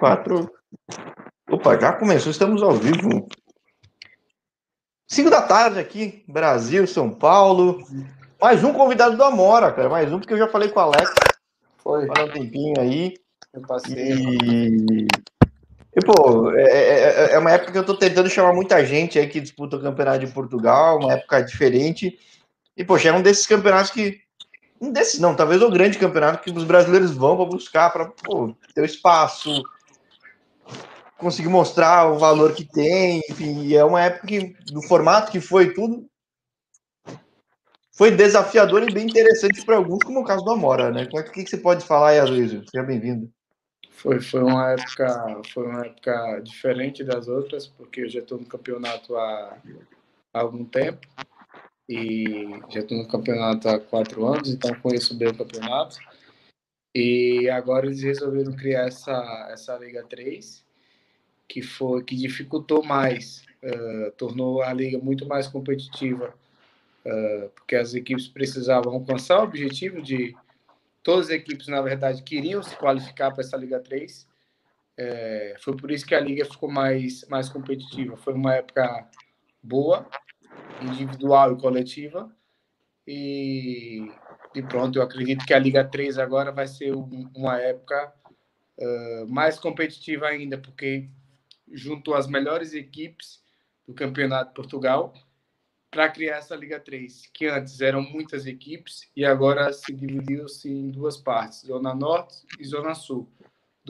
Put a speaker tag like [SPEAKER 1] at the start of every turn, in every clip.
[SPEAKER 1] Quatro. Opa, já começou, estamos ao vivo. Cinco da tarde aqui, Brasil, São Paulo. Mais um convidado do Amora, cara. Mais um, porque eu já falei com o Alex.
[SPEAKER 2] Foi.
[SPEAKER 1] Há um tempinho aí.
[SPEAKER 2] Eu passei.
[SPEAKER 1] E, e pô, é, é, é, uma época que eu tô tentando chamar muita gente aí que disputa o campeonato de Portugal, uma época diferente. E, poxa, é um desses campeonatos que. Um desses não, talvez o grande campeonato que os brasileiros vão para buscar para ter o espaço, conseguir mostrar o valor que tem, enfim, é uma época que, do formato que foi tudo, foi desafiador e bem interessante para alguns, como o caso do Amora, né? O que, que você pode falar aí, Aloysio? Seja bem-vindo.
[SPEAKER 2] Foi, foi uma época foi uma época diferente das outras, porque eu já estou no campeonato há, há algum tempo e já estou no campeonato há quatro anos, então conheço bem o campeonato. E agora eles resolveram criar essa, essa Liga 3, que foi que dificultou mais, uh, tornou a liga muito mais competitiva, uh, porque as equipes precisavam alcançar o objetivo de todas as equipes, na verdade, queriam se qualificar para essa Liga 3. É, foi por isso que a liga ficou mais, mais competitiva. Foi uma época boa, individual e coletiva. E, e pronto, eu acredito que a Liga 3 agora vai ser um, uma época uh, mais competitiva ainda, porque juntou as melhores equipes do Campeonato de Portugal para criar essa Liga 3, que antes eram muitas equipes e agora se dividiu-se em duas partes, Zona Norte e Zona Sul.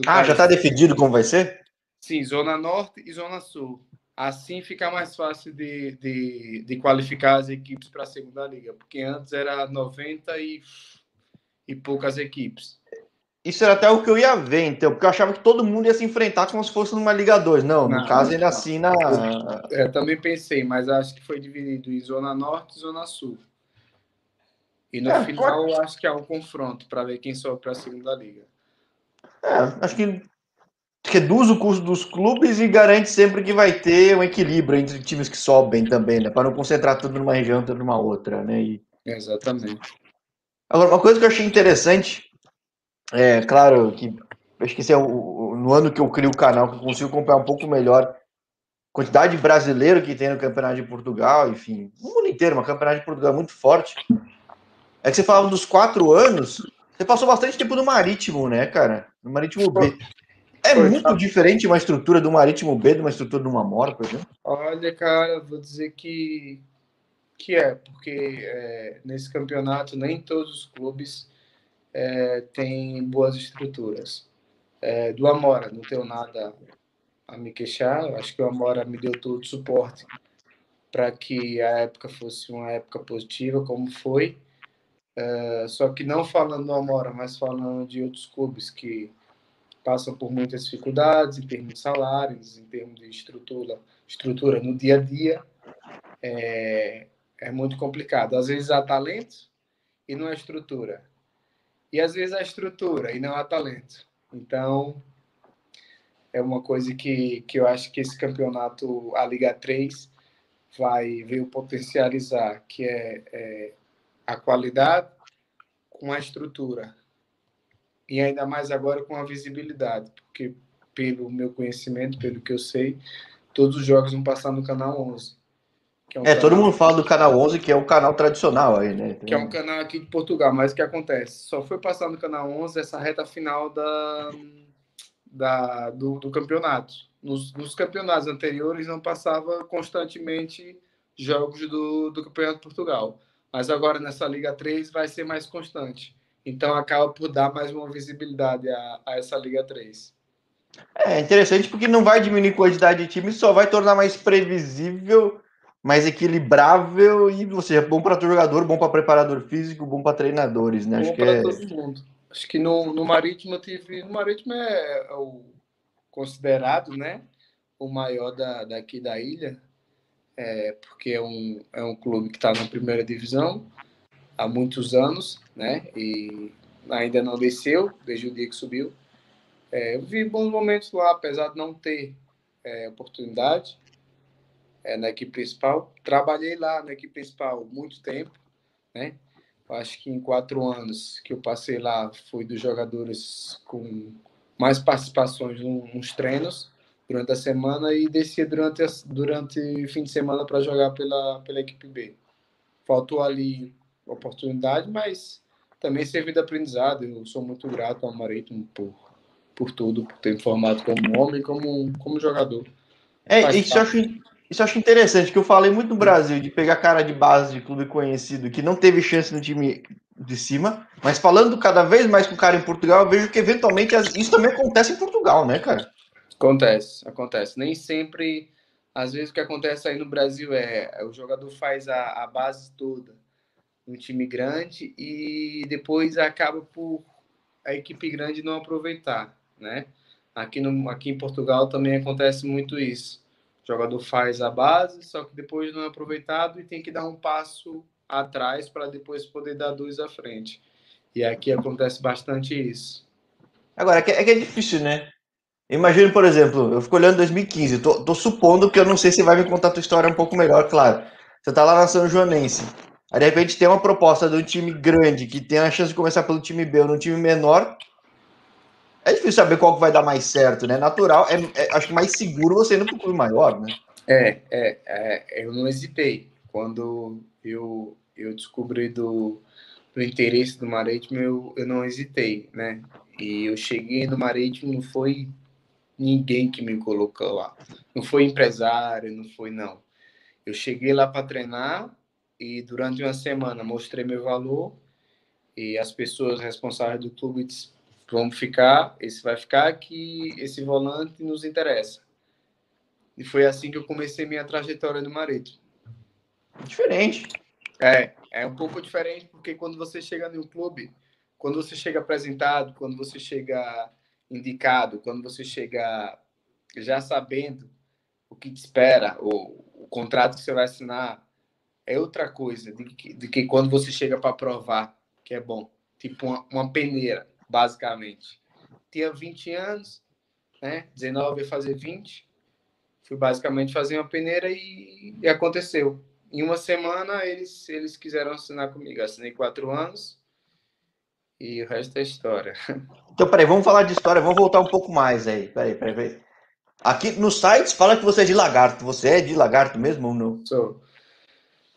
[SPEAKER 1] ah, país. já está definido como vai ser?
[SPEAKER 2] Sim, Zona Norte e Zona Sul. Assim fica mais fácil de, de, de qualificar as equipes para a segunda liga, porque antes era 90 e, e poucas equipes.
[SPEAKER 1] Isso era até o que eu ia ver, então, porque eu achava que todo mundo ia se enfrentar como se fosse numa Liga 2. Não, no não, caso, ainda assim na.
[SPEAKER 2] Eu, eu, também pensei, mas acho que foi dividido em Zona Norte e Zona Sul. E no é, final, pode... acho que há um confronto para ver quem sobe para a segunda liga.
[SPEAKER 1] É, acho que reduz o custo dos clubes e garante sempre que vai ter um equilíbrio entre times que sobem também, né? Para não concentrar tudo numa região, tudo numa outra, né? E...
[SPEAKER 2] Exatamente.
[SPEAKER 1] Agora, uma coisa que eu achei interessante é, claro que acho que esse é o, no ano que eu crio o canal que eu consigo acompanhar um pouco melhor a quantidade de brasileiro que tem no Campeonato de Portugal, enfim, no mundo inteiro, o Campeonato de Portugal é muito forte. É que você falava dos quatro anos, você passou bastante tempo no Marítimo, né, cara? No Marítimo B. É Foi, muito tá. diferente uma estrutura do Marítimo B de uma estrutura de uma Mora, por exemplo?
[SPEAKER 2] Olha, cara, vou dizer que, que é, porque é, nesse campeonato nem todos os clubes é, tem boas estruturas. É, do Amora, não tenho nada a me queixar, acho que o Amora me deu todo o suporte para que a época fosse uma época positiva, como foi. É, só que não falando do Amora, mas falando de outros clubes que passam por muitas dificuldades em termos de salários, em termos de estrutura, estrutura no dia a dia, é, é muito complicado. Às vezes há talento e não há estrutura e às vezes a estrutura e não há talento. Então, é uma coisa que, que eu acho que esse campeonato, a Liga 3, vai veio potencializar, que é, é a qualidade com a estrutura. E ainda mais agora com a visibilidade, porque pelo meu conhecimento, pelo que eu sei, todos os jogos vão passar no canal 11.
[SPEAKER 1] É, um é todo mundo fala do canal 11, que é o canal tradicional aí, né?
[SPEAKER 2] Que é um canal aqui de Portugal, mas o que acontece? Só foi passar no canal 11 essa reta final da, da, do, do campeonato. Nos, nos, campeonatos anteriores não passava constantemente jogos do, do Campeonato de Portugal. Mas agora nessa Liga 3 vai ser mais constante. Então acaba por dar mais uma visibilidade a, a essa Liga 3.
[SPEAKER 1] É interessante porque não vai diminuir a quantidade de times, só vai tornar mais previsível mais equilibrável e, ou seja, bom para todo jogador, bom para preparador físico, bom para treinadores, né?
[SPEAKER 2] Bom Acho que é... todo mundo. Acho que no, no Marítimo eu tive. No Marítimo é, é o considerado, né? O maior da, daqui da ilha, é, porque é um, é um clube que está na primeira divisão há muitos anos, né? E ainda não desceu desde o dia que subiu. É, eu vi bons momentos lá, apesar de não ter é, oportunidade é, na equipe principal. Trabalhei lá na equipe principal muito tempo, né? Acho que em quatro anos que eu passei lá, fui dos jogadores com mais participações nos treinos durante a semana e descia durante, durante o fim de semana para jogar pela, pela equipe B. Faltou ali oportunidade, mas também serviu de aprendizado. Eu sou muito grato ao Marítimo por, por tudo, por ter me formado como homem e como, como jogador.
[SPEAKER 1] É, isso eu, acho, isso eu acho interessante, que eu falei muito no Brasil, de pegar cara de base de clube conhecido que não teve chance no time de cima, mas falando cada vez mais com o cara em Portugal, eu vejo que eventualmente isso também acontece em Portugal, né, cara?
[SPEAKER 2] Acontece, acontece. Nem sempre, às vezes o que acontece aí no Brasil é, é o jogador faz a, a base toda um time grande e depois acaba por a equipe grande não aproveitar, né? Aqui, no, aqui em Portugal também acontece muito isso. O jogador faz a base, só que depois não é aproveitado e tem que dar um passo atrás para depois poder dar dois à frente. E aqui acontece bastante isso.
[SPEAKER 1] Agora, é que é, é difícil, né? Imagino, por exemplo, eu fico olhando 2015, tô, tô supondo que eu não sei se vai me contar a tua história um pouco melhor, claro. Você tá lá na São Joanense. Aí, de repente, tem uma proposta de um time grande que tem a chance de começar pelo time B ou no time menor. É difícil saber qual que vai dar mais certo, né? Natural, é, é acho que mais seguro você indo para o clube maior, né?
[SPEAKER 2] É, é, é, eu não hesitei. Quando eu, eu descobri do, do interesse do Marítimo, eu, eu não hesitei, né? E eu cheguei no Marítimo, não foi ninguém que me colocou lá. Não foi empresário, não foi não. Eu cheguei lá para treinar e durante uma semana mostrei meu valor e as pessoas responsáveis do clube disseram, vamos ficar, esse vai ficar que esse volante nos interessa. E foi assim que eu comecei minha trajetória no Marítimo.
[SPEAKER 1] Diferente.
[SPEAKER 2] É, é um pouco diferente porque quando você chega no clube, quando você chega apresentado, quando você chega indicado, quando você chega já sabendo o que te espera, o, o contrato que você vai assinar, é outra coisa de que, de que quando você chega para provar que é bom. Tipo uma, uma, peneira, basicamente. Tinha 20 anos, né? 19 ia fazer 20. Fui basicamente fazer uma peneira e, e aconteceu. Em uma semana eles, eles quiseram assinar comigo. Assinei quatro anos e o resto é história.
[SPEAKER 1] Então, peraí, vamos falar de história, vamos voltar um pouco mais aí. Peraí, peraí, peraí. Aqui no site fala que você é de lagarto. Você é de lagarto mesmo ou não?
[SPEAKER 2] Sou.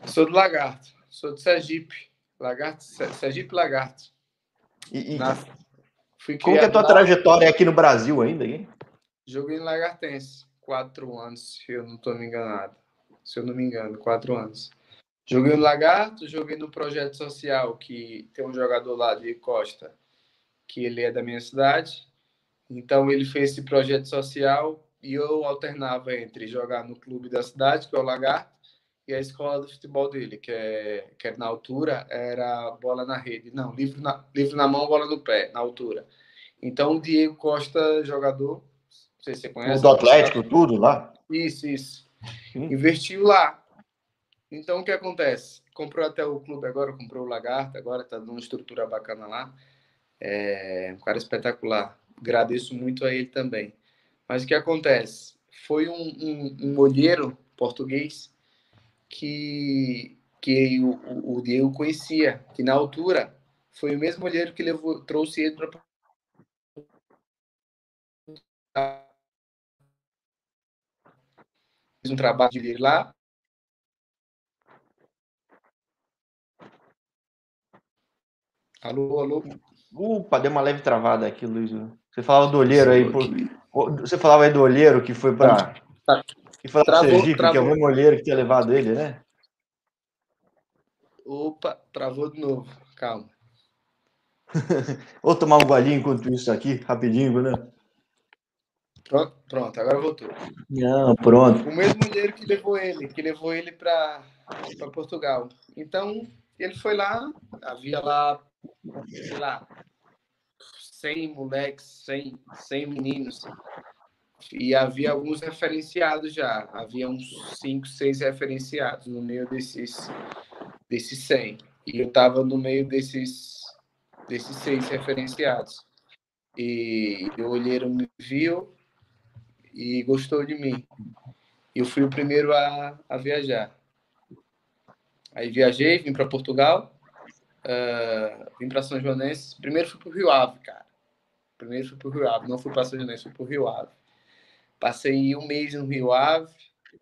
[SPEAKER 2] Sou do Lagarto. Sou de Sergipe. Lagarto, Sergipe Lagarto.
[SPEAKER 1] E, e Na... Como que é a tua lá... trajetória aqui no Brasil ainda? Hein?
[SPEAKER 2] Joguei em Lagartense. Quatro anos, se eu não estou me enganado. Se eu não me engano, quatro anos. Joguei no Lagarto, joguei no projeto social, que tem um jogador lá de Costa, que ele é da minha cidade. Então ele fez esse projeto social e eu alternava entre jogar no clube da cidade, que é o Lagarto, e a escola do futebol dele, que é, que é na altura, era bola na rede. Não, livro na, livro na mão, bola no pé, na altura. Então o Diego Costa, jogador, não sei se você conhece.
[SPEAKER 1] Do Atlético, tudo lá?
[SPEAKER 2] Isso, isso. Hum. Investiu lá. Então, o que acontece? Comprou até o clube agora, comprou o Lagarto, agora está numa estrutura bacana lá. É um cara espetacular. Agradeço muito a ele também. Mas o que acontece? Foi um, um, um olheiro português que, que o, o Diego conhecia, que na altura foi o mesmo olheiro que levou, trouxe ele para um trabalho de lá Alô, alô.
[SPEAKER 1] Opa, deu uma leve travada aqui, Luiz. Você falava do olheiro aí. Por... Você falava aí do olheiro que foi para. Tá. Que foi para Sergipe, travou. que é o mesmo olheiro que tinha levado ele, né?
[SPEAKER 2] Opa, travou de novo. Calma.
[SPEAKER 1] Vou tomar um golinho enquanto isso aqui, rapidinho, né?
[SPEAKER 2] Pronto, pronto, agora voltou.
[SPEAKER 1] Não, pronto.
[SPEAKER 2] O mesmo olheiro que levou ele, que levou ele para Portugal. Então, ele foi lá, havia lá sei lá, 100 moleques, 100, 100 meninos. E havia alguns referenciados já. Havia uns 5, 6 referenciados no meio desses, desses 100. E eu estava no meio desses, desses 6 referenciados. E o olheiro me viu e gostou de mim. Eu fui o primeiro a, a viajar. Aí viajei, vim para Portugal. Uh, vim para São Joanense. Primeiro fui para o Rio Ave, cara. Primeiro fui para o Rio Ave, não fui para São Joanense, fui para o Rio Ave. Passei um mês no Rio Ave,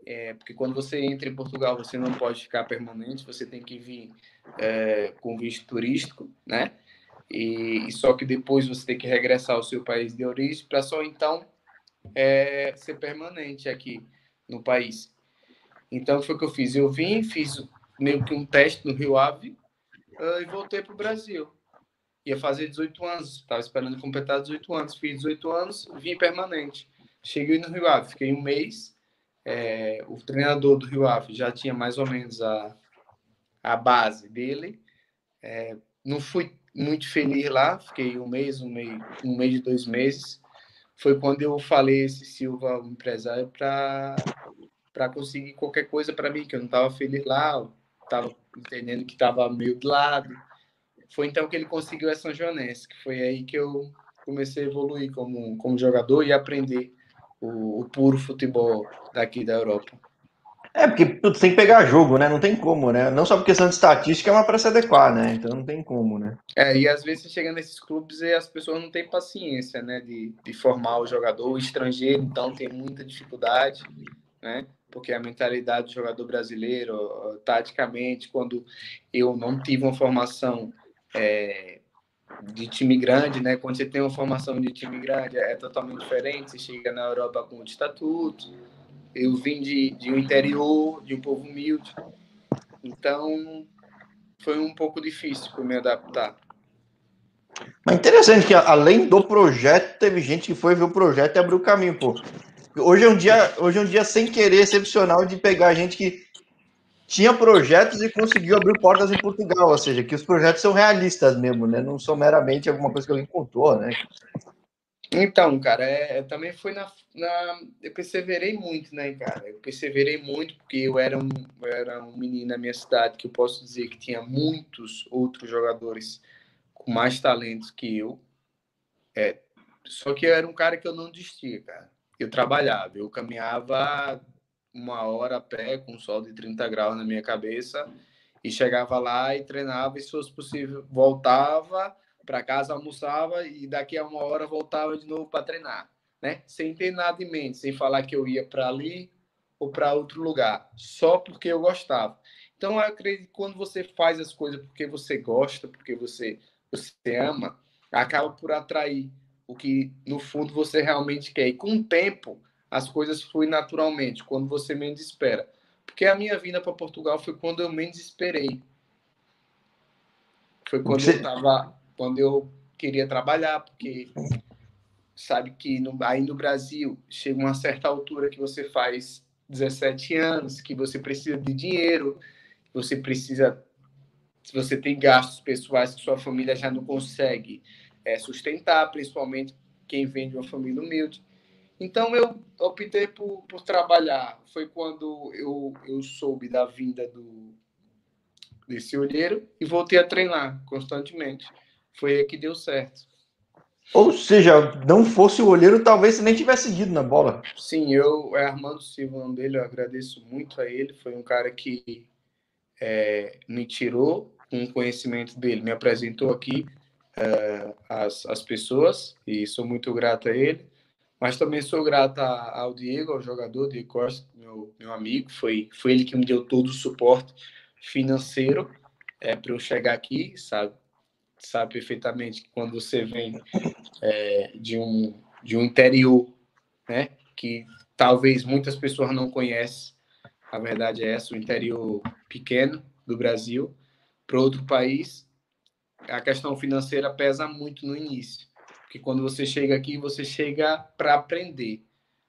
[SPEAKER 2] é, porque quando você entra em Portugal você não pode ficar permanente, você tem que vir é, com visto turístico, né? E, e, só que depois você tem que regressar ao seu país de origem para só então é, ser permanente aqui no país. Então foi o que eu fiz. Eu vim, fiz meio que um teste no Rio Ave uh, e voltei para o Brasil. Ia fazer 18 anos, estava esperando completar 18 anos. Fiz 18 anos, vim permanente. Cheguei no Rio Ave, fiquei um mês. É, o treinador do Rio Ave já tinha mais ou menos a, a base dele. É, não fui muito feliz lá, fiquei um mês, um mês, um mês de dois meses. Foi quando eu falei esse Silva, o empresário, para conseguir qualquer coisa para mim, que eu não estava feliz lá, estava entendendo que estava meio de lado. Foi então que ele conseguiu essa São Joanense, que foi aí que eu comecei a evoluir como, como jogador e aprender o, o puro futebol daqui da Europa.
[SPEAKER 1] É, porque putz, tem que pegar jogo, né? Não tem como, né? Não só por questão de estatística, é uma para se adequar, né? Então não tem como, né?
[SPEAKER 2] É, e às vezes você chega nesses clubes e as pessoas não têm paciência, né? De, de formar o jogador o estrangeiro, então tem muita dificuldade, né? Porque a mentalidade do jogador brasileiro, taticamente, quando eu não tive uma formação é, de time grande, né? Quando você tem uma formação de time grande, é totalmente diferente. Você chega na Europa com o estatuto. Eu vim de, de um interior, de um povo humilde. Então, foi um pouco difícil para me adaptar.
[SPEAKER 1] Mas interessante que, além do projeto, teve gente que foi ver o projeto e abriu o caminho, pô. Hoje é um dia, hoje é um dia sem querer excepcional de pegar gente que tinha projetos e conseguiu abrir portas em Portugal, ou seja, que os projetos são realistas mesmo, né? Não são meramente alguma coisa que alguém contou, né?
[SPEAKER 2] Então, cara, é, é, também foi na, na, Eu perseverei muito, né, cara? Eu perseverei muito porque eu era, um, eu era um menino na minha cidade que eu posso dizer que tinha muitos outros jogadores com mais talentos que eu. É, só que eu era um cara que eu não desistia, cara. Eu trabalhava, eu caminhava uma hora a pé com sol de 30 graus na minha cabeça e chegava lá e treinava e se fosse possível voltava para casa almoçava e daqui a uma hora voltava de novo para treinar, né? Sem ter nada em mente, sem falar que eu ia para ali ou para outro lugar, só porque eu gostava. Então eu acredito que quando você faz as coisas porque você gosta, porque você você ama, acaba por atrair o que no fundo você realmente quer. E com o tempo as coisas fluem naturalmente, quando você menos espera. Porque a minha vinda para Portugal foi quando eu menos esperei. Foi quando você... eu tava, quando eu queria trabalhar, porque sabe que no, aí no Brasil chega uma certa altura que você faz 17 anos, que você precisa de dinheiro, você precisa, se você tem gastos pessoais que sua família já não consegue é, sustentar, principalmente quem vem de uma família humilde. Então eu optei por, por trabalhar. Foi quando eu, eu soube da vinda do desse olheiro e voltei a treinar constantemente. Foi aí que deu certo.
[SPEAKER 1] Ou seja, não fosse o olheiro, talvez você nem tivesse ido na bola.
[SPEAKER 2] Sim, eu é Armando Silva, o nome dele, eu agradeço muito a ele. Foi um cara que é, me tirou o conhecimento dele, me apresentou aqui é, as, as pessoas e sou muito grato a ele. Mas também sou grato ao Diego, ao jogador, Diego Costa, meu, meu amigo. Foi, foi ele que me deu todo o suporte financeiro é, para eu chegar aqui, sabe? Sabe perfeitamente que quando você vem é, de, um, de um interior, né? Que talvez muitas pessoas não conhecem, a verdade é essa, o interior pequeno do Brasil, para outro país, a questão financeira pesa muito no início. Porque quando você chega aqui, você chega para aprender.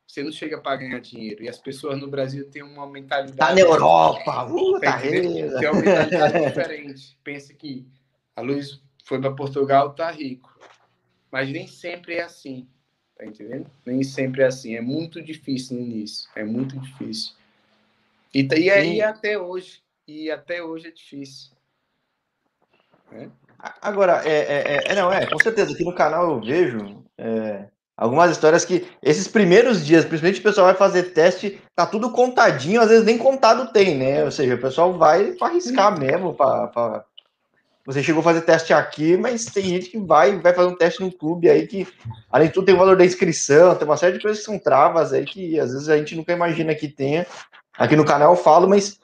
[SPEAKER 2] Você não chega para ganhar dinheiro. E as pessoas no Brasil têm uma mentalidade.
[SPEAKER 1] Tá na Europa! Uh, tá
[SPEAKER 2] tem uma mentalidade diferente. Pensa que a Luiz foi para Portugal, tá rico. Mas nem sempre é assim. Tá entendendo? Nem sempre é assim. É muito difícil no início. É muito difícil. E, e aí até hoje. E até hoje é difícil.
[SPEAKER 1] É? Agora, é, é, é, é, não, é, com certeza, aqui no canal eu vejo é, algumas histórias que esses primeiros dias, principalmente o pessoal vai fazer teste, tá tudo contadinho, às vezes nem contado tem, né? Ou seja, o pessoal vai para arriscar mesmo, para você chegou a fazer teste aqui, mas tem gente que vai vai fazer um teste no clube aí que, além de tudo, tem o valor da inscrição, tem uma série de coisas que são travas aí que às vezes a gente nunca imagina que tenha. Aqui no canal eu falo, mas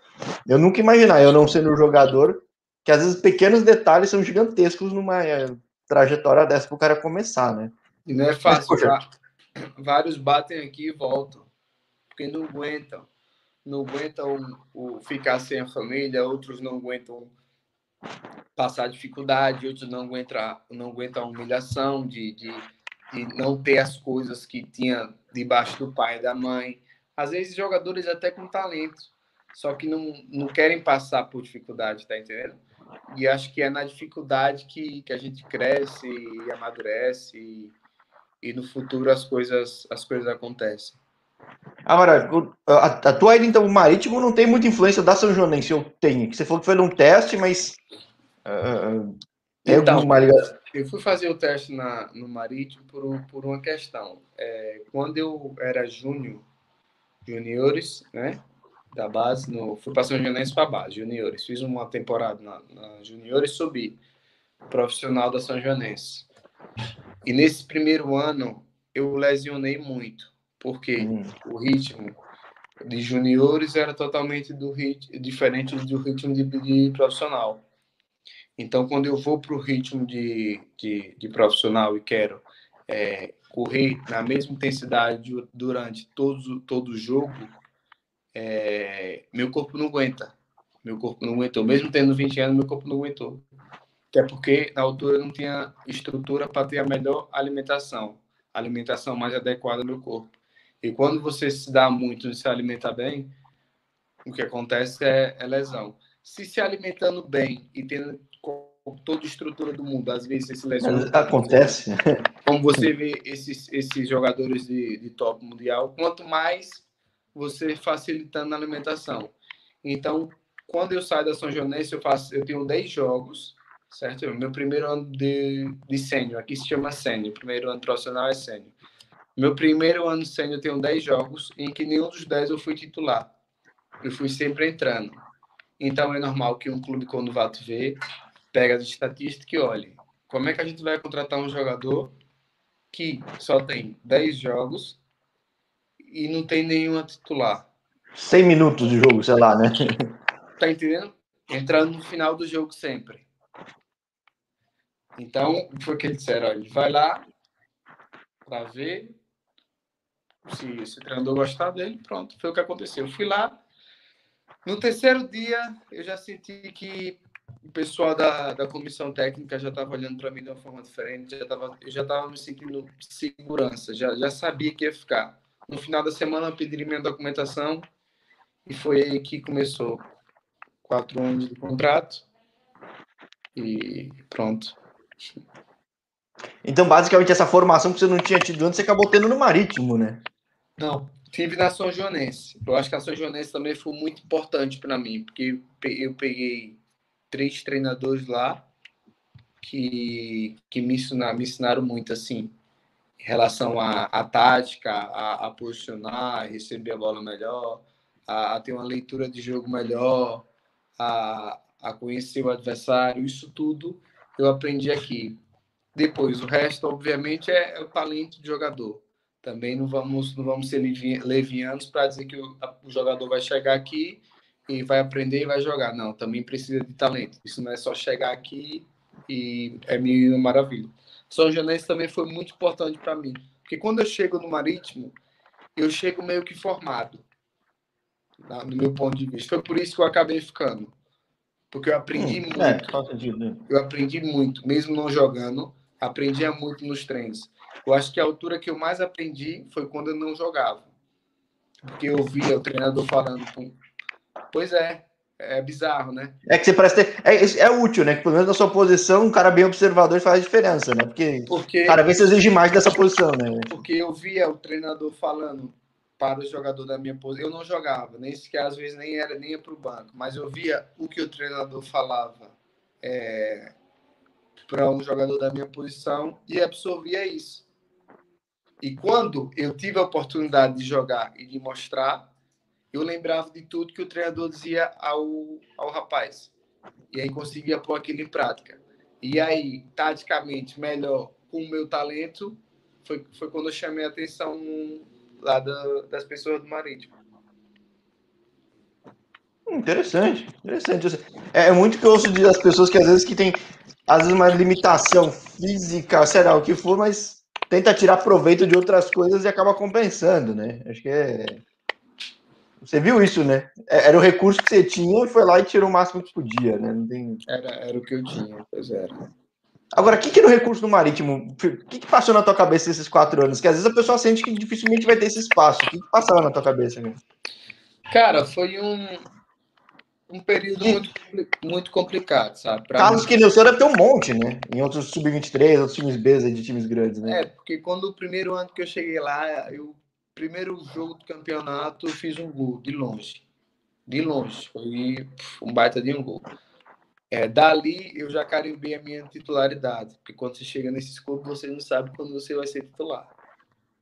[SPEAKER 1] eu nunca imaginar, eu não sendo jogador, que às vezes pequenos detalhes são gigantescos numa é, trajetória dessa para o cara começar, né?
[SPEAKER 2] E não é fácil, mas, vários batem aqui e voltam, porque não aguentam. Não aguentam o, ficar sem a família, outros não aguentam passar dificuldade, outros não aguentam, não aguentam a humilhação de, de, de não ter as coisas que tinha debaixo do pai e da mãe. Às vezes, jogadores até com talento, só que não, não querem passar por dificuldade, tá entendendo? E acho que é na dificuldade que, que a gente cresce e amadurece e, e no futuro as coisas, as coisas acontecem.
[SPEAKER 1] Agora, a, a tua ida, então, o Marítimo não tem muita influência da São Joanense, eu tenho. Você falou que foi num teste, mas. Uh,
[SPEAKER 2] então, eu fui fazer o teste na, no Marítimo por, por uma questão. É, quando eu era júnior, juniores, né? Da base, no, fui para São Joanense para base, juniores. Fiz uma temporada na, na juniores, subi profissional da São Joanense. E nesse primeiro ano eu lesionei muito, porque hum. o ritmo de juniores era totalmente do rit diferente do ritmo de, de profissional. Então, quando eu vou para o ritmo de, de, de, profissional e quero é, correr na mesma intensidade durante todo, todo o jogo, é, meu corpo não aguenta. Meu corpo não aguentou. Mesmo tendo 20 anos, meu corpo não aguentou. Até porque na altura não tinha estrutura para ter a melhor alimentação, a alimentação mais adequada do corpo. E quando você se dá muito e se alimenta bem, o que acontece é, é lesão. Se se alimentando bem e tendo toda a estrutura do mundo, às vezes esse lesão
[SPEAKER 1] acontece.
[SPEAKER 2] Como você vê esses, esses jogadores de, de top mundial, quanto mais você facilitando a alimentação. Então, quando eu saio da São Joanense, eu faço, eu tenho 10 jogos certo? Meu primeiro ano de, de sênior, aqui se chama sênior, primeiro ano profissional é sênior. Meu primeiro ano sênior eu tenho 10 jogos, em que nenhum dos 10 eu fui titular. Eu fui sempre entrando. Então é normal que um clube, quando vai te ver, pega as estatísticas e olhe. Como é que a gente vai contratar um jogador que só tem 10 jogos e não tem nenhuma titular?
[SPEAKER 1] 100 minutos de jogo, sei lá, né?
[SPEAKER 2] Tá entendendo? Entrando no final do jogo sempre. Então, foi o que eles disseram, olha, vai lá para ver se, se o treinador gostar dele, pronto, foi o que aconteceu. Eu fui lá, no terceiro dia, eu já senti que o pessoal da, da comissão técnica já estava olhando para mim de uma forma diferente, já tava, eu já estava me sentindo segurança, já, já sabia que ia ficar. No final da semana, eu pedi minha documentação e foi aí que começou quatro anos de contrato e pronto.
[SPEAKER 1] Então, basicamente, essa formação que você não tinha tido antes, você acabou tendo no Marítimo, né?
[SPEAKER 2] Não, tive na São Joanense. Eu acho que a São Joanense também foi muito importante para mim, porque eu peguei três treinadores lá que, que me, ensinaram, me ensinaram muito, assim, em relação à, tática, a, a posicionar, a receber a bola melhor, a, a ter uma leitura de jogo melhor, a, a conhecer o adversário, isso tudo eu aprendi aqui. Depois, o resto, obviamente, é, é o talento de jogador. Também não vamos, não vamos ser levianos para dizer que o, o jogador vai chegar aqui e vai aprender e vai jogar. Não, também precisa de talento. Isso não é só chegar aqui e é mil maravilha. São Janense também foi muito importante para mim. Porque quando eu chego no Marítimo, eu chego meio que formado, no meu ponto de vista. Foi por isso que eu acabei ficando. Porque eu aprendi hum, muito. É, sentido, né? Eu aprendi muito, mesmo não jogando, aprendia muito nos treinos. Eu acho que a altura que eu mais aprendi foi quando eu não jogava. Porque eu via o treinador falando. Pois é, é bizarro, né?
[SPEAKER 1] É que você parece ter. É, é útil, né? Que pelo menos na sua posição, um cara bem observador faz diferença, né? Porque, Porque cada vez você exige mais dessa posição, né?
[SPEAKER 2] Porque eu via o treinador falando, para o jogador da minha posição. Eu não jogava, nem sequer às vezes nem era nem ia para o banco, mas eu via o que o treinador falava é, para um jogador da minha posição e absorvia isso. E quando eu tive a oportunidade de jogar e de mostrar, eu lembrava de tudo que o treinador dizia ao, ao rapaz. E aí conseguia pôr aquilo em prática. E aí, taticamente, melhor com o meu talento, foi, foi quando eu chamei a atenção lá da, das pessoas do Marítimo.
[SPEAKER 1] Interessante, interessante. É, é muito que eu ouço das pessoas que às vezes que tem às vezes uma limitação física, sei lá, o que for, mas tenta tirar proveito de outras coisas e acaba compensando, né? Acho que é. Você viu isso, né? É, era o recurso que você tinha e foi lá e tirou o máximo que podia, né? Não
[SPEAKER 2] tem... era, era o que eu tinha, pois era.
[SPEAKER 1] Agora, o que, que era o recurso do Marítimo? O que, que passou na tua cabeça esses quatro anos? Que às vezes a pessoa sente que dificilmente vai ter esse espaço. O que, que passava na tua cabeça? Né?
[SPEAKER 2] Cara, foi um, um período muito, muito complicado, sabe?
[SPEAKER 1] Pra Carlos mim... seu deve ter um monte, né? Em outros sub-23, outros times B de times grandes, né?
[SPEAKER 2] É, porque quando o primeiro ano que eu cheguei lá, eu primeiro jogo do campeonato, eu fiz um gol de longe. De longe. Foi um baita de um gol. É, dali eu já carimbei a minha titularidade, porque quando você chega nesses clubes, você não sabe quando você vai ser titular.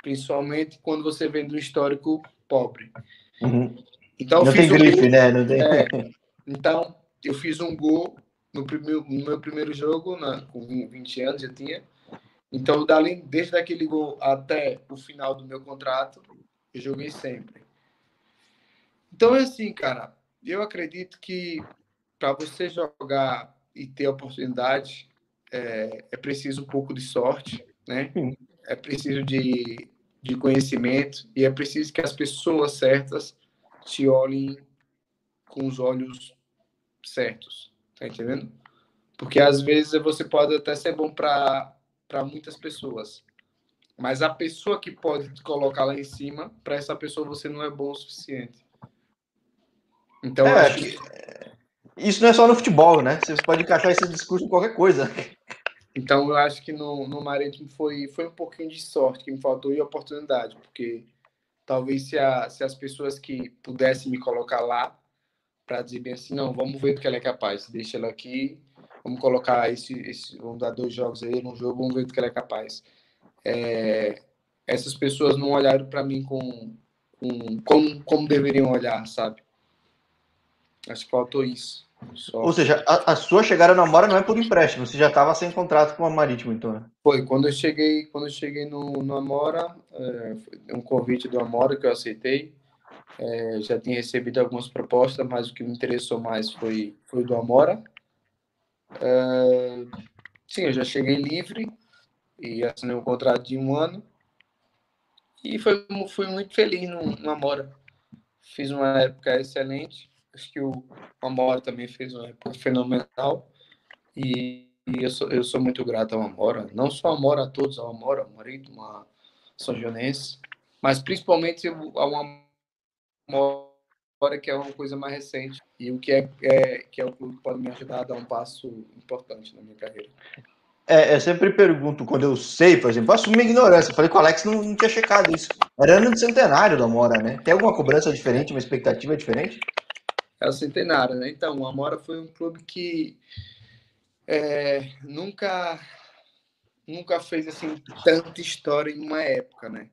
[SPEAKER 2] Principalmente quando você vem do histórico pobre.
[SPEAKER 1] Uhum. Então, não tem um grife, gol, né? Não tem...
[SPEAKER 2] É, então, eu fiz um gol no, primeiro, no meu primeiro jogo, na, com 20 anos eu tinha. Então, dali, desde aquele gol até o final do meu contrato, eu joguei sempre. Então, é assim, cara, eu acredito que para você jogar e ter oportunidade, é, é, preciso um pouco de sorte, né? É preciso de, de conhecimento e é preciso que as pessoas certas te olhem com os olhos certos, tá entendendo? Porque às vezes você pode até ser bom para muitas pessoas, mas a pessoa que pode te colocar lá em cima, para essa pessoa você não é bom o suficiente.
[SPEAKER 1] Então, é, acho que... isso não é só no futebol, né? Você pode encaixar esse discurso em qualquer coisa.
[SPEAKER 2] Então, eu acho que no, no Marítimo foi, foi um pouquinho de sorte que me faltou e oportunidade, porque talvez se, a, se as pessoas que pudessem me colocar lá para dizer bem assim, não, vamos ver do que ela é capaz, deixa ela aqui, vamos colocar esse, esse vamos dar dois jogos aí num jogo, vamos ver do que ela é capaz. É, essas pessoas não olharam para mim com, com como, como deveriam olhar, sabe? Acho que faltou isso.
[SPEAKER 1] Só... Ou seja, a, a, sua chegada na Amora não é por empréstimo, você já estava sem contrato com a Marítimo, então. Né?
[SPEAKER 2] Foi, quando eu cheguei, quando eu cheguei no, no Amora, é, um convite do Amora que eu aceitei. É, já tinha recebido algumas propostas, mas o que me interessou mais foi, foi do Amora. É, sim, eu já cheguei livre e assinei um contrato de um ano. E foi, fui muito feliz no, no Amora. Fiz uma época excelente Acho que o Amora também fez uma época fenomenal. E, e eu, sou, eu sou muito grato ao Amora. Não só Amora, a todos, ao Amora, ao Marito, a São Joanense. Mas principalmente ao Amora, que é uma coisa mais recente. E o que é, é, que é o que pode me ajudar a dar um passo importante na minha carreira.
[SPEAKER 1] É, eu sempre pergunto, quando eu sei, por exemplo, assumo minha ignorância. falei que o Alex não, não tinha checado isso. Era ano de centenário da Amora, né? Tem alguma cobrança diferente, uma expectativa diferente?
[SPEAKER 2] é o centenário, né? Então, o Amora foi um clube que é, nunca nunca fez assim tanta história em uma época, né?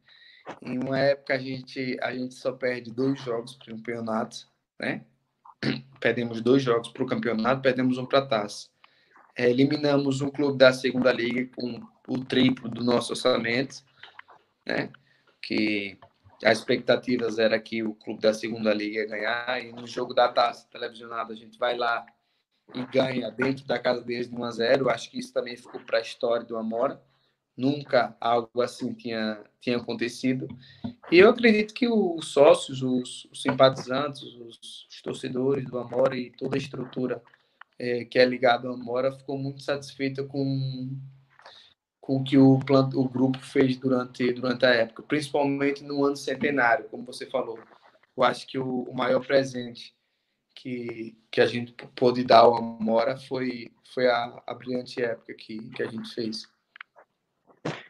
[SPEAKER 2] Em uma época a gente a gente só perde dois jogos para o campeonato, né? Perdemos dois jogos para o campeonato, perdemos um para a taça. É, eliminamos um clube da segunda liga com o triplo do nosso orçamento, né? Que as expectativas era que o clube da segunda liga ia ganhar e no jogo da taça televisionada a gente vai lá e ganha dentro da casa deles de 1 a 0 acho que isso também ficou para a história do Amora nunca algo assim tinha tinha acontecido e eu acredito que os sócios os, os simpatizantes os, os, torcedores do Amora e toda a estrutura é, que é ligada ao Amora ficou muito satisfeita com com o que o, plant, o grupo fez durante, durante a época, principalmente no ano centenário, como você falou. Eu acho que o, o maior presente que, que a gente pôde dar ao Amora foi, foi a, a brilhante época que, que a gente fez.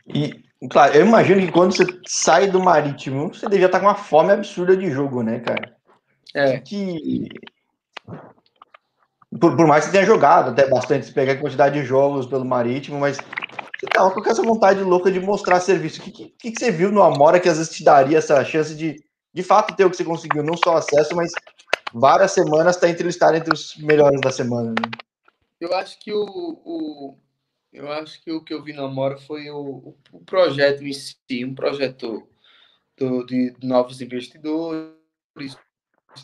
[SPEAKER 1] E, claro, eu imagino que quando você sai do Marítimo, você devia estar com uma fome absurda de jogo, né, cara? É. Que... Por, por mais que você tenha jogado até bastante, se pegar a quantidade de jogos pelo Marítimo, mas você tava com essa vontade louca de mostrar serviço. O que, que, que, você viu no Amora que às vezes te daria essa chance de, de fato, ter o que você conseguiu, não só acesso, mas várias semanas está entre estar entre os melhores da semana. Né?
[SPEAKER 2] Eu acho que o, o, eu acho que o que eu vi na Mora foi o, o projeto em si, um projeto do, de novos investidores,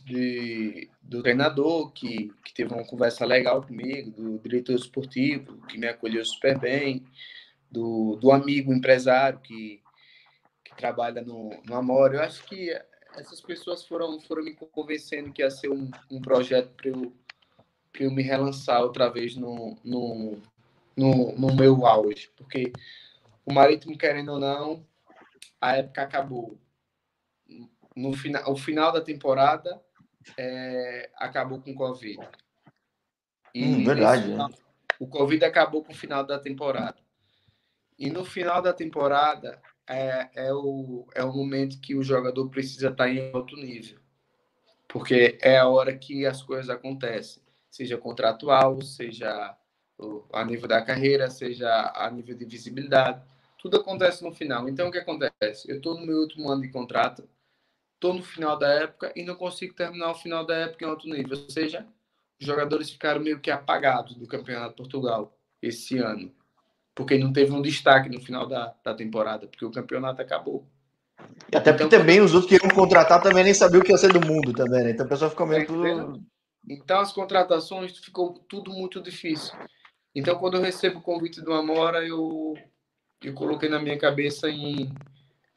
[SPEAKER 2] de, do treinador, que, que teve uma conversa legal comigo, do diretor esportivo, que me acolheu super bem, do, do amigo empresário que, que trabalha no, no Amor. Eu acho que essas pessoas foram, foram me convencendo que ia ser um, um projeto para eu, eu me relançar outra vez no, no, no, no meu auge. Porque o Marítimo, querendo ou não, a época acabou no final, o final da temporada é, acabou com o Covid.
[SPEAKER 1] E hum, verdade.
[SPEAKER 2] Final, o Covid acabou com o final da temporada. E no final da temporada é, é, o, é o momento que o jogador precisa estar em alto nível. Porque é a hora que as coisas acontecem. Seja contratual, seja a nível da carreira, seja a nível de visibilidade. Tudo acontece no final. Então, o que acontece? Eu estou no meu último ano de contrato estou no final da época e não consigo terminar o final da época em alto nível. Ou seja, os jogadores ficaram meio que apagados do Campeonato de Portugal esse ano. Porque não teve um destaque no final da, da temporada, porque o campeonato acabou.
[SPEAKER 1] E até porque então, também os outros que iam contratar também nem sabiam o que ia ser do mundo também, né? Então a pessoa ficou meio tudo...
[SPEAKER 2] Então as contratações ficou tudo muito difícil. Então quando eu recebo o convite do Amora, eu, eu coloquei na minha cabeça em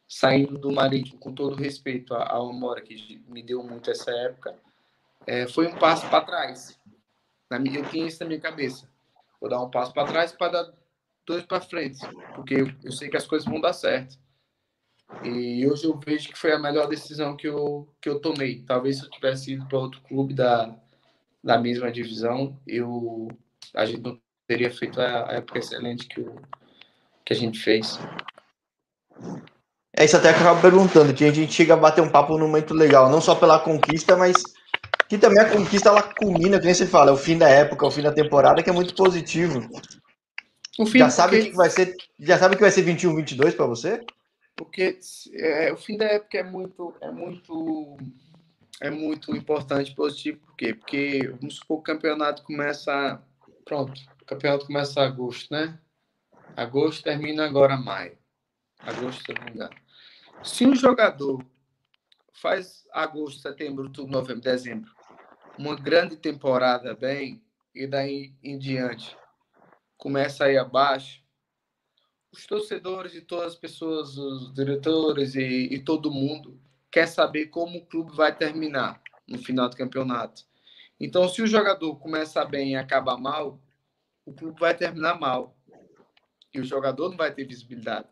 [SPEAKER 2] saindo do Marítimo, com todo respeito ao Amora, que me deu muito essa época, é, foi um passo para trás. Na eu tinha isso na minha cabeça. Vou dar um passo para trás para dar dois para frente, porque eu, eu, sei que as coisas vão dar certo. E hoje eu vejo que foi a melhor decisão que eu, que eu tomei. Talvez se eu tivesse ido para outro clube da, da mesma divisão, eu, a gente não teria feito a, época excelente que, o, que a gente fez.
[SPEAKER 1] É isso até que eu acabo perguntando, que a gente chega a bater um papo num momento legal, não só pela conquista, mas que também a conquista ela culmina, como você fala, é o fim da época, é o fim da temporada, que é muito positivo. O fim, já sabe porque... que vai ser, já sabe que vai ser 21, 22 para você?
[SPEAKER 2] Porque é, o fim da época é muito, é muito, é muito importante, positivo, por quê? Porque vamos supor que o campeonato começa, pronto, o campeonato começa em agosto, né? Agosto termina agora maio agosto, se não me engano. Se um jogador faz agosto, setembro, outubro, novembro, dezembro, uma grande temporada bem, e daí em diante começa a ir abaixo, os torcedores e todas as pessoas, os diretores e, e todo mundo quer saber como o clube vai terminar no final do campeonato. Então, se o jogador começa bem e acaba mal, o clube vai terminar mal. E o jogador não vai ter visibilidade.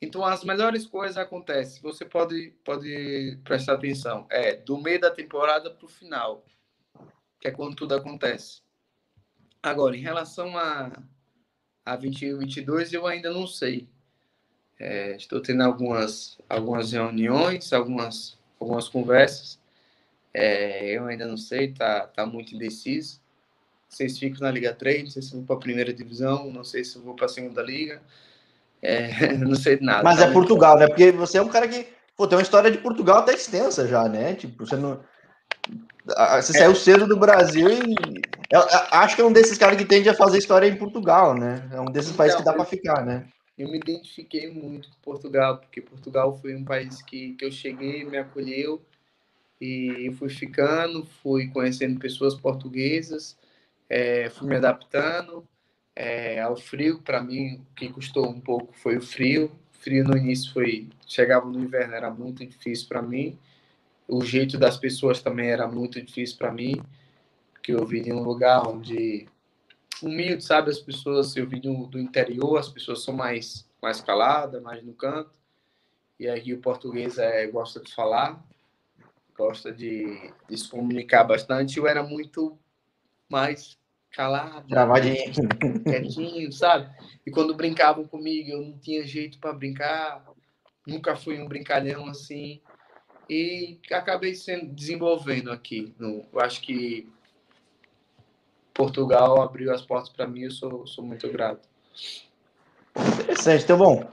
[SPEAKER 2] Então, as melhores coisas acontecem. Você pode, pode prestar atenção. É do meio da temporada para o final, que é quando tudo acontece. Agora, em relação a, a 21 e 22, eu ainda não sei. É, estou tendo algumas, algumas reuniões, algumas, algumas conversas. É, eu ainda não sei, tá, tá muito indeciso. Se fico na Liga 3, não sei se vou para a primeira divisão, não sei se vou para a segunda liga. É, não sei de nada.
[SPEAKER 1] Mas tá é Portugal, né? Porque você é um cara que pô, tem uma história de Portugal até extensa já, né? Tipo, você não. Você é. saiu cedo do Brasil e eu, eu, acho que é um desses caras que tende a fazer história em Portugal, né? É um desses então, países que dá para ficar, né?
[SPEAKER 2] Eu me identifiquei muito com Portugal, porque Portugal foi um país que, que eu cheguei, me acolheu e eu fui ficando, fui conhecendo pessoas portuguesas, é, fui me adaptando é, ao frio. Para mim, o que custou um pouco foi o frio. O frio no início foi. Chegava no inverno, era muito difícil para mim. O jeito das pessoas também era muito difícil para mim, porque eu vim de um lugar onde. Humilde, sabe? As pessoas, eu vim do, do interior, as pessoas são mais, mais caladas, mais no canto. E aí o português é, gosta de falar, gosta de, de se comunicar bastante. Eu era muito mais calado,
[SPEAKER 1] travadinho,
[SPEAKER 2] quietinho, sabe? E quando brincavam comigo, eu não tinha jeito para brincar, nunca fui um brincalhão assim. E acabei sendo desenvolvendo aqui. No, eu acho que Portugal abriu as portas para mim, eu sou, sou muito grato.
[SPEAKER 1] Interessante, então bom.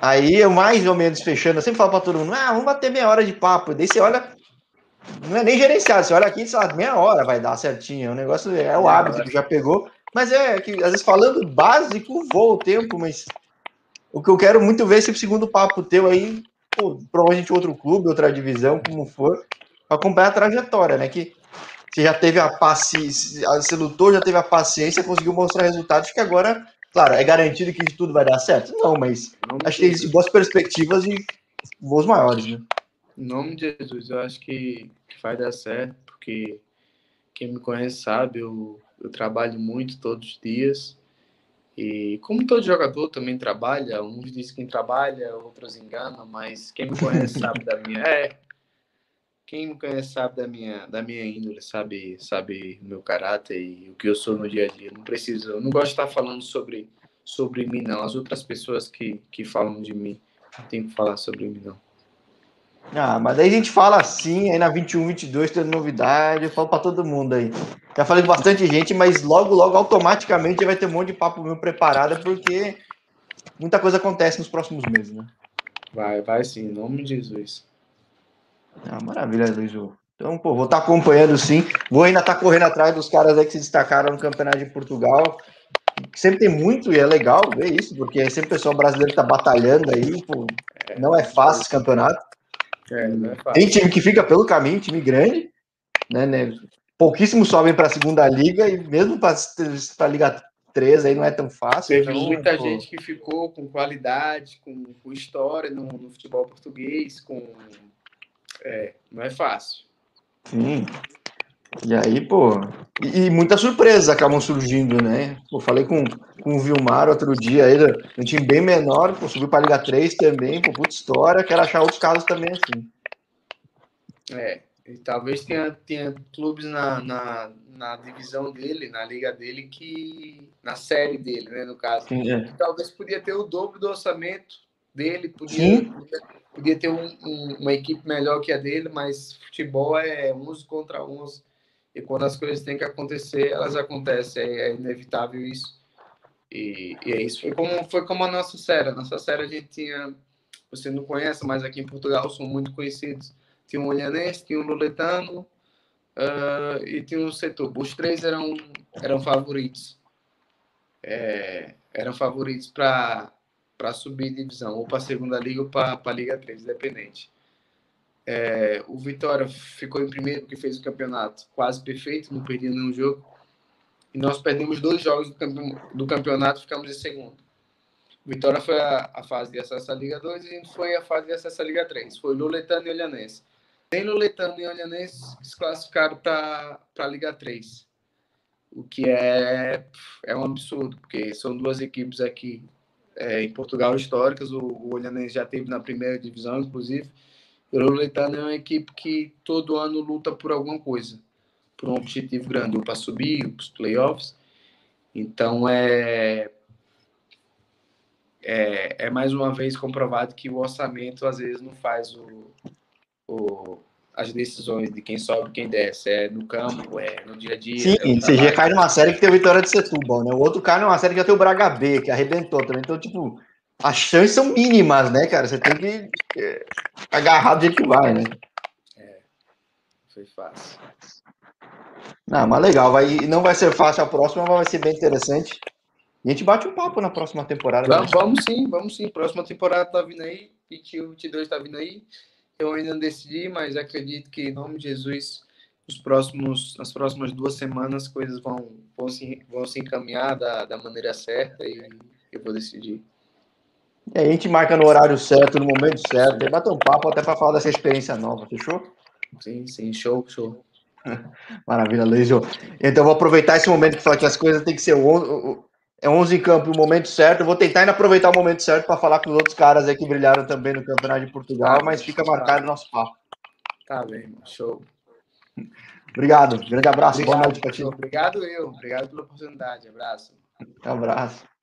[SPEAKER 1] Aí eu mais ou menos fechando, eu sempre falo para todo mundo, ah, vamos bater meia hora de papo. Daí você olha, não é nem gerenciado. Você olha aqui, sei lá, meia hora vai dar certinho. O negócio é o hábito que já pegou. Mas é que, às vezes, falando básico, voa o tempo, mas o que eu quero muito ver é esse segundo papo teu aí, pô, provavelmente outro clube, outra divisão, como for, acompanhar a trajetória, né? Que você já teve a paciência, você lutou, já teve a paciência, conseguiu mostrar resultados que agora, claro, é garantido que tudo vai dar certo? Não, mas Não acho que tem boas perspectivas e voos maiores, né?
[SPEAKER 2] Em nome de Jesus, eu acho que, que vai dar certo, porque quem me conhece sabe, eu, eu trabalho muito todos os dias. E como todo jogador também trabalha, uns dizem que trabalha, outros enganam, mas quem me conhece sabe da minha. É, quem me conhece sabe da minha, da minha índole, sabe, sabe o meu caráter e o que eu sou no dia a dia. Não preciso, eu não gosto de estar falando sobre, sobre mim, não. As outras pessoas que, que falam de mim, não tem que falar sobre mim, não.
[SPEAKER 1] Ah, mas aí a gente fala assim, aí na 21, 22 tem novidade, eu falo para todo mundo aí. Já falei com bastante gente, mas logo, logo, automaticamente vai ter um monte de papo meu preparado, porque muita coisa acontece nos próximos meses, né?
[SPEAKER 2] Vai, vai sim, em nome de Jesus.
[SPEAKER 1] Ah, maravilha, Luiz. Então, pô, vou estar tá acompanhando sim. Vou ainda estar tá correndo atrás dos caras aí que se destacaram no Campeonato de Portugal. Sempre tem muito e é legal ver isso, porque sempre o pessoal brasileiro tá batalhando aí, pô, não é fácil esse campeonato. É, é Tem time que fica pelo caminho, time grande, né? né? Pouquíssimos sobem para a segunda liga e mesmo para a Liga 3 aí não é tão fácil.
[SPEAKER 2] Teve então, muita pô... gente que ficou com qualidade, com, com história no, no, futebol português, com é, não é fácil.
[SPEAKER 1] Sim. E aí, pô, e, e muitas surpresas acabam surgindo, né? Eu falei com, com o Vilmar outro dia aí, um time bem menor, pô, subiu para a Liga 3 também, pô, puta história, quero achar outros casos também assim.
[SPEAKER 2] É, e talvez tenha, tenha clubes na, na, na divisão dele, na liga dele, que. na série dele, né, no caso. Sim, é. talvez podia ter o dobro do orçamento dele, podia, podia, podia, ter um, um, uma equipe melhor que a dele, mas futebol é uns contra uns e quando as coisas têm que acontecer, elas acontecem. É, é inevitável isso. E, e, é isso. Foi como, foi como a nossa série. A nossa série a gente tinha. Você não conhece, mas aqui em Portugal são muito conhecidos. Tinha um Olhanense, tinha um Luletano uh, e tinha um Setor. Os três eram, eram favoritos. É, eram favoritos para subir divisão, ou para a segunda liga ou para a Liga 3, independente. É, o Vitória ficou em primeiro porque fez o campeonato quase perfeito, não perdia nenhum jogo. E nós perdemos dois jogos do, campeonato, ficamos em segundo. Vitória foi a, a, fase de acesso à Liga 2 e a gente foi a fase de acesso à Liga 3. Foi Luletano e Olhanense. Nem Luletano e Olhanense se classificaram para a Liga 3. O que é, é um absurdo, porque são duas equipes aqui é, em Portugal históricas. O, o Olhanense já teve na primeira divisão, inclusive. O Louretano é uma equipe que todo ano luta por alguma coisa, por um objetivo grande, ou para subir, ou para os playoffs. Então é, é, é, mais uma vez comprovado que o orçamento às vezes não faz o, o, as decisões de quem sobe quem desce. É no campo, é no dia a dia.
[SPEAKER 1] Sim,
[SPEAKER 2] é
[SPEAKER 1] você já cai numa série que tem a Vitória de Setúbal, né? O outro cai numa série que já tem o Braga B, que arrebentou também. Então, tipo, as chances são mínimas, né, cara? Você tem que é, agarrar do jeito que vai, né? É,
[SPEAKER 2] foi fácil.
[SPEAKER 1] Não, mas legal, vai, não vai ser fácil a próxima, mas vai ser bem interessante. E a gente bate um papo na próxima temporada.
[SPEAKER 2] Vamos, né? vamos sim, vamos sim. Próxima temporada tá vindo aí, 21, 22 tá vindo aí. Eu ainda não decidi, mas acredito que em nome de Jesus, nos próximos, nas próximas duas semanas, coisas vão, vão, se, vão se encaminhar da, da maneira certa e eu vou decidir.
[SPEAKER 1] E aí a gente marca no horário certo, no momento certo, e bater um papo até para falar dessa experiência nova, fechou?
[SPEAKER 2] Sim, sim, show, show.
[SPEAKER 1] Maravilha, Luiz. Então eu vou aproveitar esse momento que falar que as coisas têm que ser é 11 em campo o momento certo. Eu vou tentar ainda aproveitar o momento certo para falar com os outros caras aí que brilharam também no Campeonato de Portugal, mas fica marcado o nosso papo.
[SPEAKER 2] Tá bem, show.
[SPEAKER 1] Obrigado, grande abraço,
[SPEAKER 2] obrigado,
[SPEAKER 1] boa noite para ti.
[SPEAKER 2] Obrigado eu, obrigado pela oportunidade, abraço.
[SPEAKER 1] Um abraço.